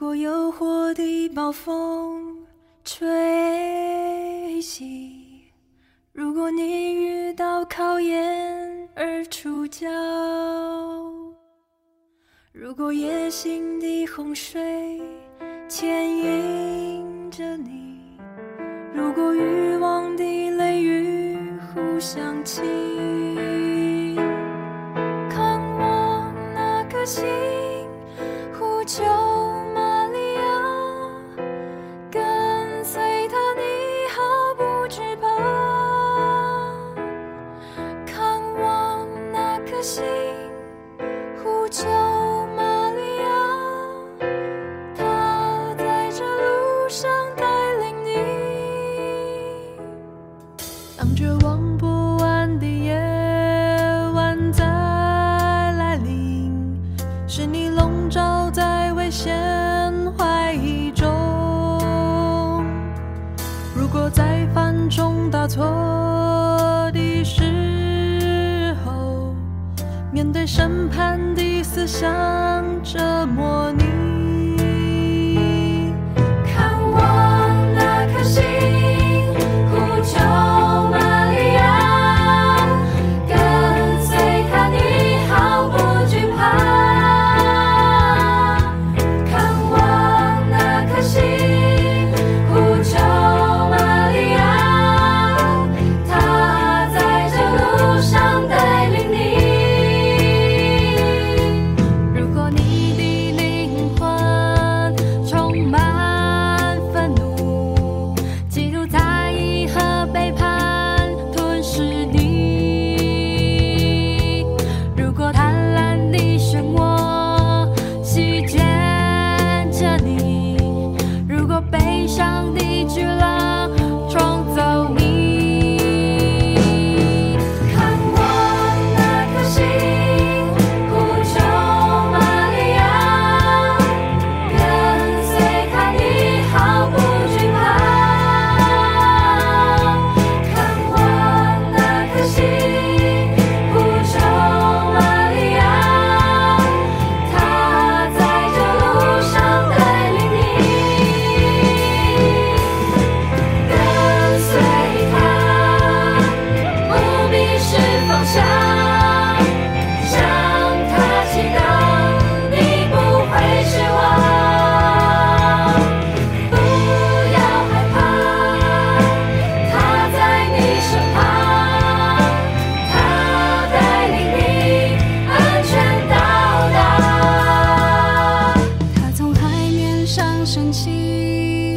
如果诱惑的暴风吹袭，如果你遇到考验而出脚，如果野心的洪水牵引着你，如果欲望的雷雨互相侵，看我那颗星，呼救。升起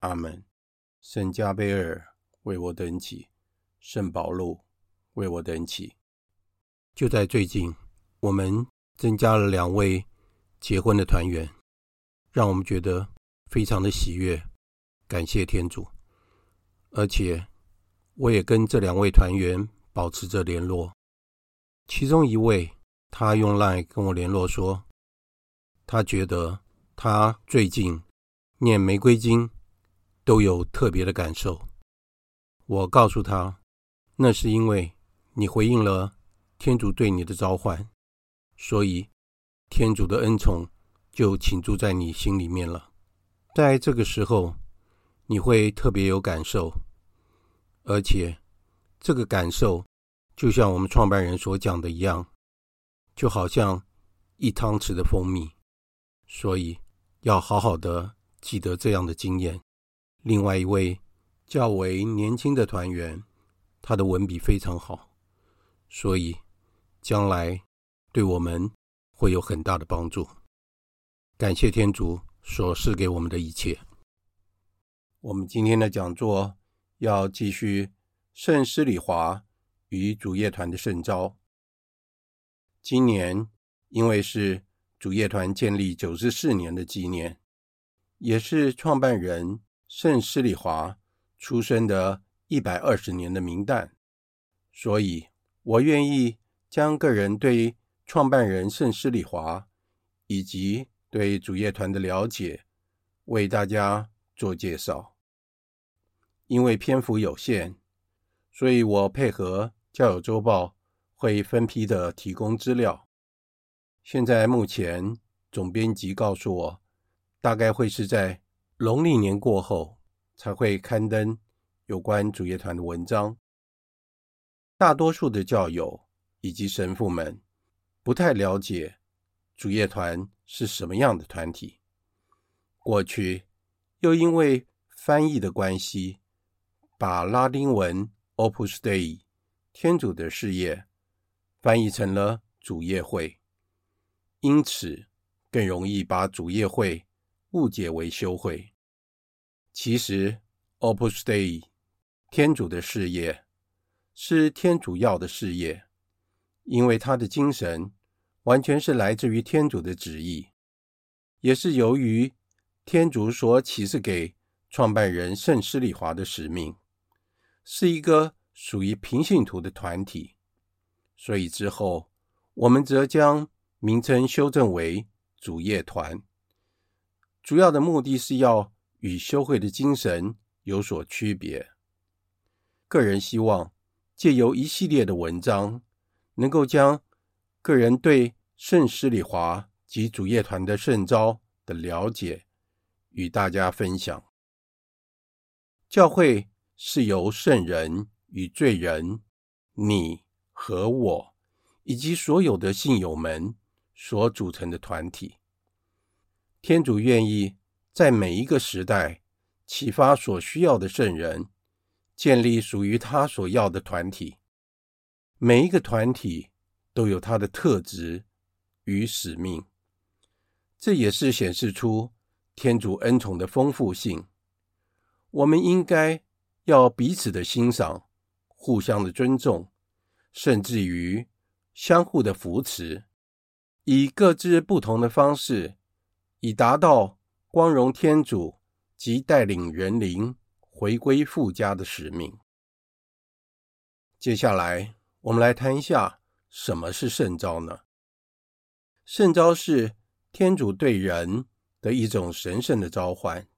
阿门。圣加贝尔为我等起，圣保禄为我等起。就在最近，我们增加了两位结婚的团员，让我们觉得非常的喜悦，感谢天主。而且，我也跟这两位团员保持着联络。其中一位，他用 LINE 跟我联络说，他觉得他最近念玫瑰经。都有特别的感受。我告诉他，那是因为你回应了天主对你的召唤，所以天主的恩宠就倾注在你心里面了。在这个时候，你会特别有感受，而且这个感受就像我们创办人所讲的一样，就好像一汤匙的蜂蜜。所以要好好的记得这样的经验。另外一位较为年轻的团员，他的文笔非常好，所以将来对我们会有很大的帮助。感谢天主所赐给我们的一切。我们今天的讲座要继续圣施礼华与主业团的圣召。今年因为是主业团建立九十四年的纪念，也是创办人。圣施礼华出生的一百二十年的冥诞，所以我愿意将个人对创办人圣施礼华以及对主业团的了解为大家做介绍。因为篇幅有限，所以我配合教友周报会分批的提供资料。现在目前总编辑告诉我，大概会是在。农历年过后才会刊登有关主业团的文章。大多数的教友以及神父们不太了解主业团是什么样的团体。过去又因为翻译的关系，把拉丁文 Opus Dei 天主的事业翻译成了主业会，因此更容易把主业会。误解为修会，其实 Opus Dei 天主的事业是天主要的事业，因为他的精神完全是来自于天主的旨意，也是由于天主所启示给创办人圣施礼华的使命，是一个属于平信徒的团体，所以之后我们则将名称修正为主业团。主要的目的是要与修会的精神有所区别。个人希望借由一系列的文章，能够将个人对圣施礼华及主业团的圣召的了解与大家分享。教会是由圣人与罪人、你和我以及所有的信友们所组成的团体。天主愿意在每一个时代启发所需要的圣人，建立属于他所要的团体。每一个团体都有它的特质与使命，这也是显示出天主恩宠的丰富性。我们应该要彼此的欣赏，互相的尊重，甚至于相互的扶持，以各自不同的方式。以达到光荣天主及带领人灵回归父家的使命。接下来，我们来谈一下什么是圣召呢？圣召是天主对人的一种神圣的召唤，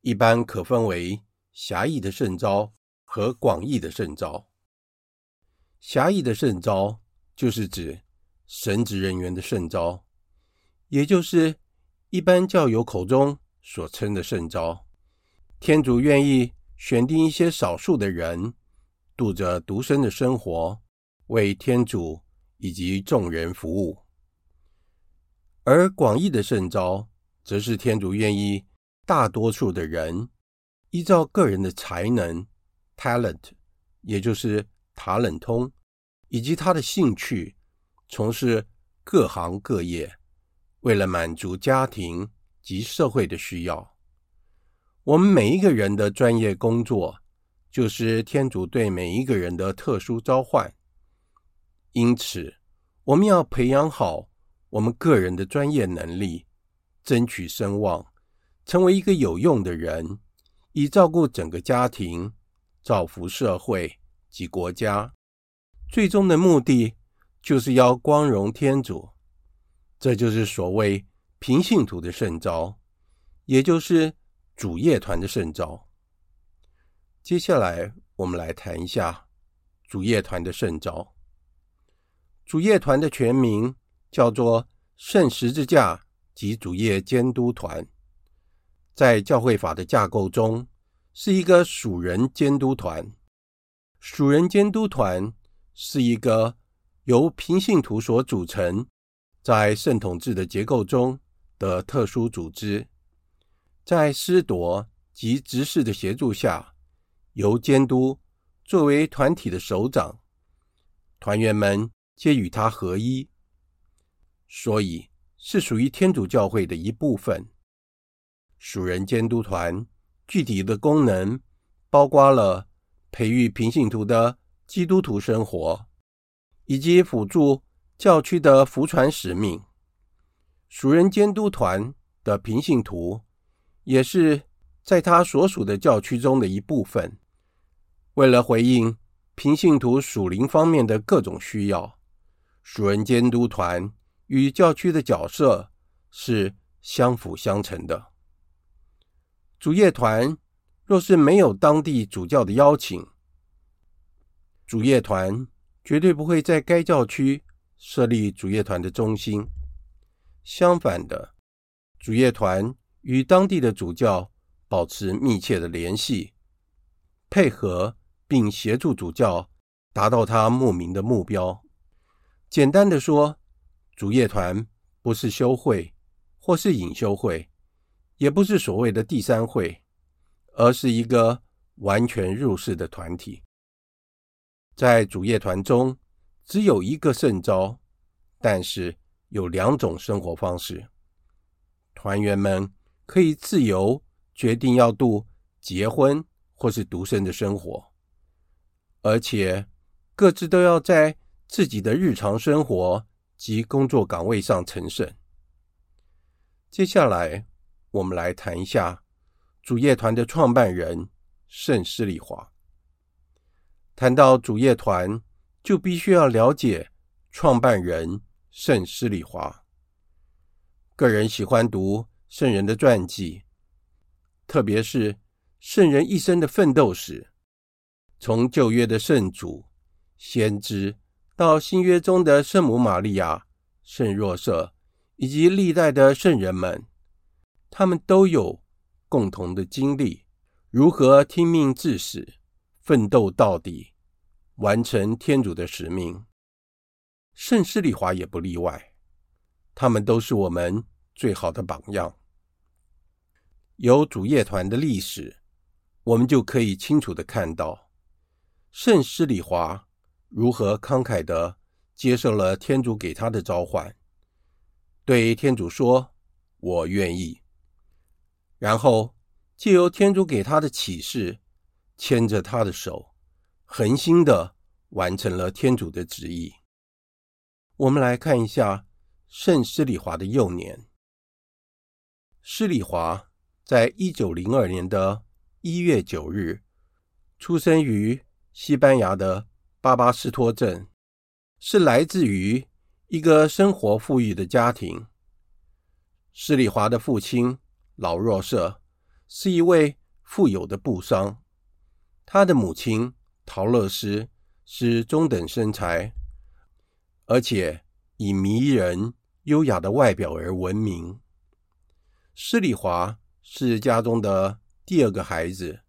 一般可分为狭义的圣召和广义的圣召。狭义的圣召就是指神职人员的圣召，也就是。一般教友口中所称的圣召，天主愿意选定一些少数的人，度着独身的生活，为天主以及众人服务；而广义的圣召，则是天主愿意大多数的人，依照个人的才能 （talent），也就是塔冷通，以及他的兴趣，从事各行各业，为了满足家庭及社会的需要。我们每一个人的专业工作，就是天主对每一个人的特殊召唤。因此，我们要培养好我们个人的专业能力，争取声望，成为一个有用的人，以照顾整个家庭、造福社会及国家。最终的目的，就是要光荣天主。这就是所谓平信徒的圣召，也就是主业团的圣召。接下来，我们来谈一下主业团的圣召。主业团的全名叫做圣十字架及主业监督团，在教会法的架构中，是一个属人监督团。属人监督团是一个由平信徒所组成，在圣统制的结构中的特殊组织，在司铎及执事的协助下，由监督作为团体的首长，团员们皆与他合一，所以是属于天主教会的一部分。属人监督团具体的功能包括了。培育平信徒的基督徒生活，以及辅助教区的福传使命。属人监督团的平信徒也是在他所属的教区中的一部分。为了回应平信徒属灵方面的各种需要，属人监督团与教区的角色是相辅相成的。主业团。若是没有当地主教的邀请，主业团绝对不会在该教区设立主业团的中心。相反的，主业团与当地的主教保持密切的联系，配合并协助主教达到他牧民的目标。简单的说，主业团不是修会，或是隐修会，也不是所谓的第三会。而是一个完全入世的团体，在主业团中只有一个圣召，但是有两种生活方式。团员们可以自由决定要度结婚或是独身的生活，而且各自都要在自己的日常生活及工作岗位上成圣。接下来，我们来谈一下。主业团的创办人圣施礼华。谈到主业团，就必须要了解创办人圣施礼华。个人喜欢读圣人的传记，特别是圣人一生的奋斗史，从旧约的圣主、先知，到新约中的圣母玛利亚、圣若瑟，以及历代的圣人们，他们都有。共同的经历，如何听命至死，奋斗到底，完成天主的使命。圣施礼华也不例外，他们都是我们最好的榜样。由主业团的历史，我们就可以清楚地看到，圣施礼华如何慷慨地接受了天主给他的召唤，对天主说：“我愿意。”然后，借由天主给他的启示，牵着他的手，恒心的完成了天主的旨意。我们来看一下圣施礼华的幼年。施礼华在一九零二年的一月九日出生于西班牙的巴巴斯托镇，是来自于一个生活富裕的家庭。施里华的父亲。老若瑟是一位富有的布商，他的母亲陶乐丝是中等身材，而且以迷人优雅的外表而闻名。施丽华是家中的第二个孩子，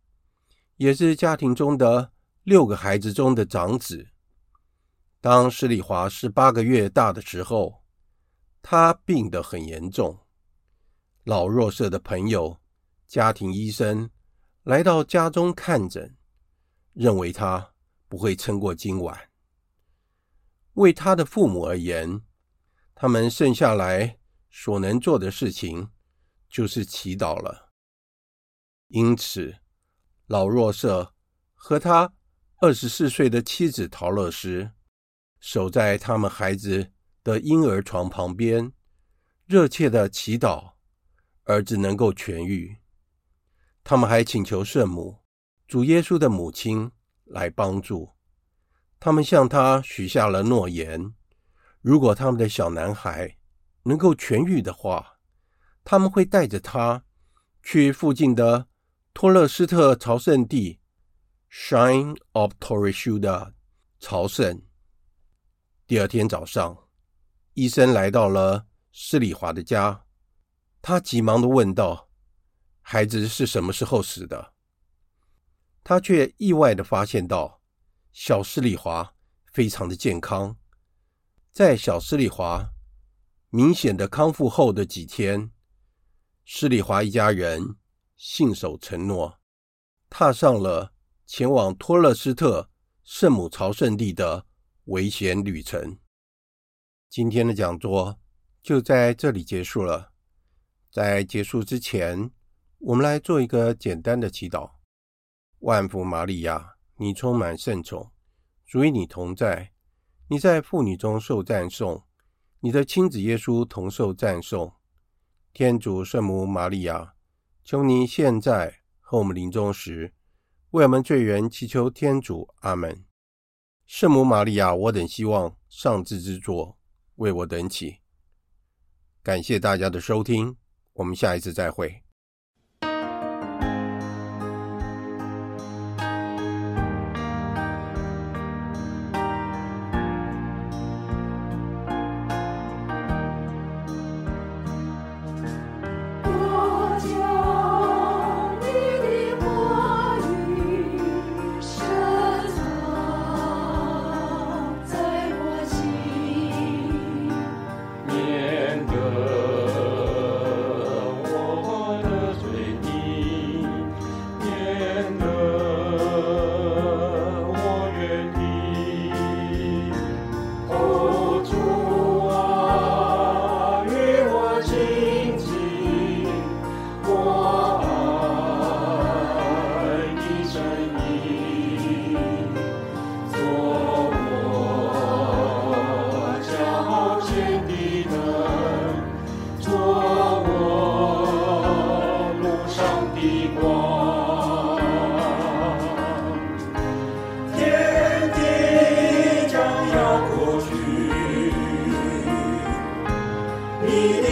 也是家庭中的六个孩子中的长子。当施丽华十八个月大的时候，他病得很严重。老弱社的朋友、家庭医生来到家中看诊，认为他不会撑过今晚。为他的父母而言，他们剩下来所能做的事情就是祈祷了。因此，老若瑟和他二十四岁的妻子陶乐丝守在他们孩子的婴儿床旁边，热切的祈祷儿子能够痊愈。他们还请求圣母，主耶稣的母亲来帮助。他们向他许下了诺言：如果他们的小男孩能够痊愈的话，他们会带着他去附近的托勒斯特朝圣地 （Shrine of Torreshuda） 朝圣。第二天早上，医生来到了施里华的家，他急忙地问道：“孩子是什么时候死的？”他却意外的发现到。小施里华非常的健康，在小施里华明显的康复后的几天，施里华一家人信守承诺，踏上了前往托勒斯特圣母朝圣地的危险旅程。今天的讲座就在这里结束了。在结束之前，我们来做一个简单的祈祷：万福玛利亚。你充满圣宠，主与你同在。你在妇女中受赞颂，你的亲子耶稣同受赞颂。天主圣母玛利亚，求你现在和我们临终时，为我们罪人祈求天主。阿门。圣母玛利亚，我等希望上智之作，为我等祈。感谢大家的收听，我们下一次再会。地